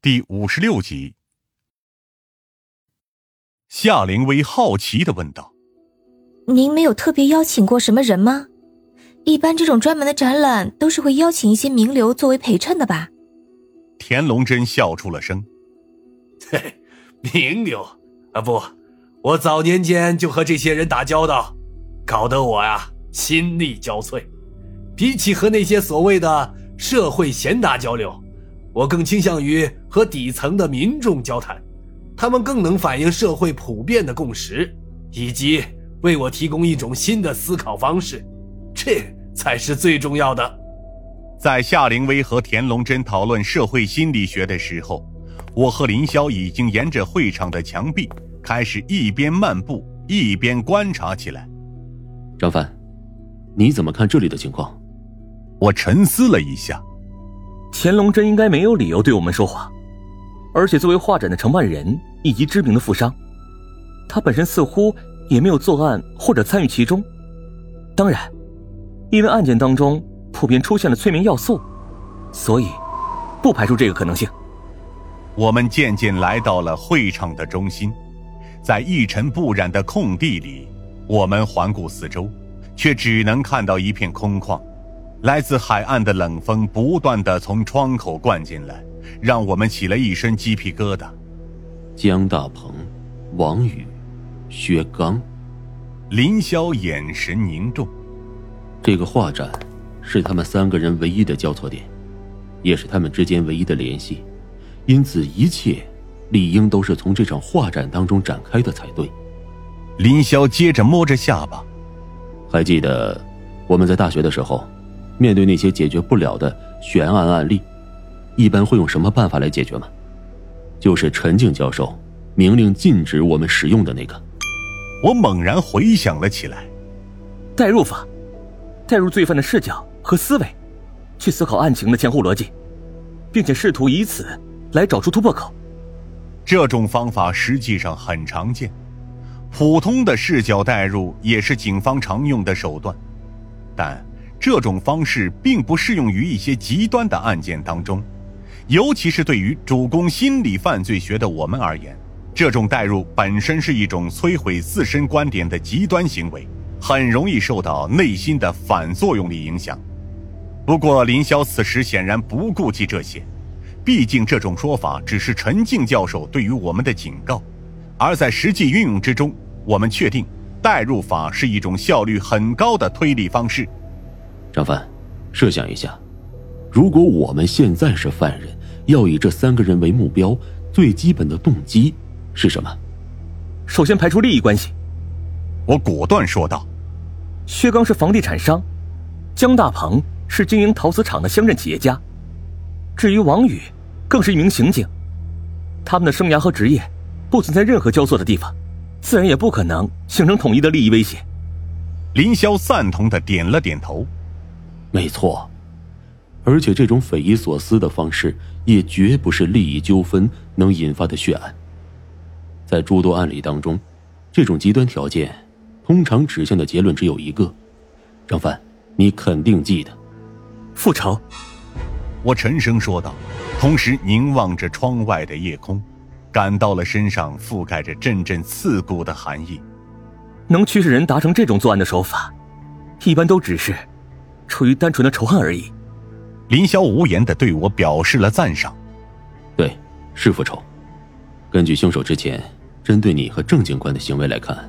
第五十六集，夏灵薇好奇的问道：“您没有特别邀请过什么人吗？一般这种专门的展览都是会邀请一些名流作为陪衬的吧？”田龙真笑出了声：“嘿，名流啊，不，我早年间就和这些人打交道，搞得我呀心力交瘁。比起和那些所谓的社会贤达交流。”我更倾向于和底层的民众交谈，他们更能反映社会普遍的共识，以及为我提供一种新的思考方式，这才是最重要的。在夏灵薇和田龙真讨论社会心理学的时候，我和林霄已经沿着会场的墙壁开始一边漫步一边观察起来。张帆，你怎么看这里的情况？我沉思了一下。乾隆真应该没有理由对我们说谎，而且作为画展的承办人以及知名的富商，他本身似乎也没有作案或者参与其中。当然，因为案件当中普遍出现了催眠要素，所以不排除这个可能性。我们渐渐来到了会场的中心，在一尘不染的空地里，我们环顾四周，却只能看到一片空旷。来自海岸的冷风不断的从窗口灌进来，让我们起了一身鸡皮疙瘩。江大鹏、王宇、薛刚、林霄眼神凝重。这个画展是他们三个人唯一的交错点，也是他们之间唯一的联系，因此一切理应都是从这场画展当中展开的才对。林霄接着摸着下巴，还记得我们在大学的时候。面对那些解决不了的悬案案例，一般会用什么办法来解决吗？就是陈静教授明令禁止我们使用的那个。我猛然回想了起来，代入法，代入罪犯的视角和思维，去思考案情的前后逻辑，并且试图以此来找出突破口。这种方法实际上很常见，普通的视角代入也是警方常用的手段，但。这种方式并不适用于一些极端的案件当中，尤其是对于主攻心理犯罪学的我们而言，这种代入本身是一种摧毁自身观点的极端行为，很容易受到内心的反作用力影响。不过林霄此时显然不顾及这些，毕竟这种说法只是陈静教授对于我们的警告，而在实际运用之中，我们确定代入法是一种效率很高的推理方式。张帆，设想一下，如果我们现在是犯人，要以这三个人为目标，最基本的动机是什么？首先排除利益关系。我果断说道：“薛刚是房地产商，江大鹏是经营陶瓷厂的乡镇企业家，至于王宇，更是一名刑警。他们的生涯和职业不存在任何交错的地方，自然也不可能形成统一的利益威胁。”林霄赞同的点了点头。没错，而且这种匪夷所思的方式也绝不是利益纠纷能引发的血案。在诸多案例当中，这种极端条件通常指向的结论只有一个：张帆，你肯定记得，复仇。我沉声说道，同时凝望着窗外的夜空，感到了身上覆盖着阵阵刺骨的寒意。能驱使人达成这种作案的手法，一般都只是。出于单纯的仇恨而已，林霄无言的对我表示了赞赏。对，是复仇。根据凶手之前针对你和郑警官的行为来看，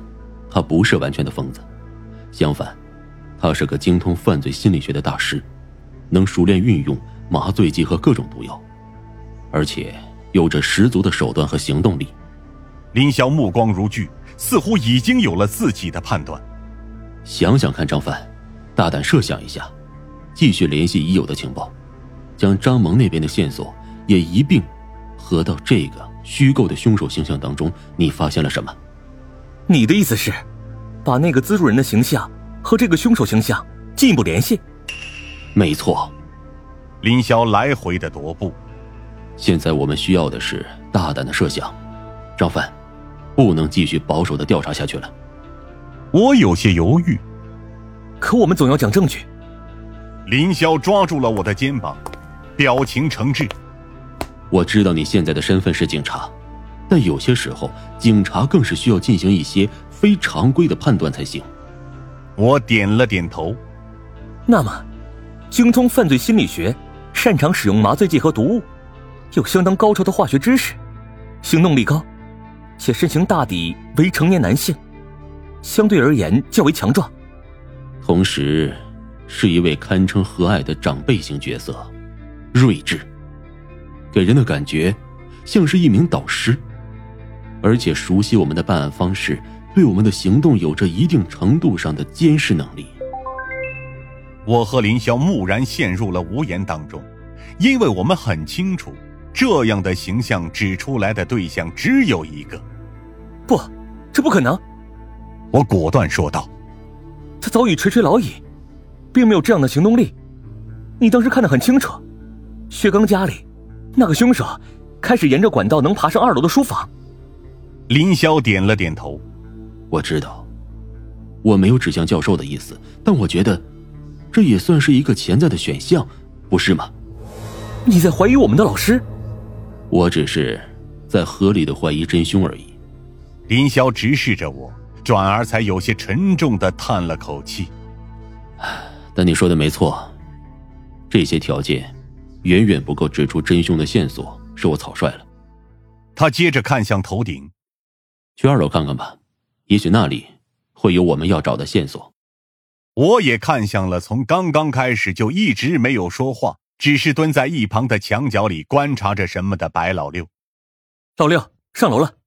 他不是完全的疯子，相反，他是个精通犯罪心理学的大师，能熟练运用麻醉剂和各种毒药，而且有着十足的手段和行动力。林霄目光如炬，似乎已经有了自己的判断。想想看，张帆。大胆设想一下，继续联系已有的情报，将张萌那边的线索也一并合到这个虚构的凶手形象当中。你发现了什么？你的意思是，把那个资助人的形象和这个凶手形象进一步联系？没错。林霄来回的踱步。现在我们需要的是大胆的设想。张帆，不能继续保守的调查下去了。我有些犹豫。可我们总要讲证据。林霄抓住了我的肩膀，表情诚挚。我知道你现在的身份是警察，但有些时候，警察更是需要进行一些非常规的判断才行。我点了点头。那么，精通犯罪心理学，擅长使用麻醉剂和毒物，有相当高超的化学知识，行动力高，且身形大抵为成年男性，相对而言较为强壮。同时，是一位堪称和蔼的长辈型角色，睿智，给人的感觉像是一名导师，而且熟悉我们的办案方式，对我们的行动有着一定程度上的监视能力。我和林霄蓦然陷入了无言当中，因为我们很清楚，这样的形象指出来的对象只有一个。不，这不可能！我果断说道。他早已垂垂老矣，并没有这样的行动力。你当时看得很清楚，薛刚家里那个凶手开始沿着管道能爬上二楼的书房。林霄点了点头，我知道，我没有指向教授的意思，但我觉得这也算是一个潜在的选项，不是吗？你在怀疑我们的老师？我只是在合理的怀疑真凶而已。林霄直视着我。转而才有些沉重的叹了口气。但你说的没错，这些条件远远不够指出真凶的线索，是我草率了。他接着看向头顶，去二楼看看吧，也许那里会有我们要找的线索。我也看向了从刚刚开始就一直没有说话，只是蹲在一旁的墙角里观察着什么的白老六。老六上楼了。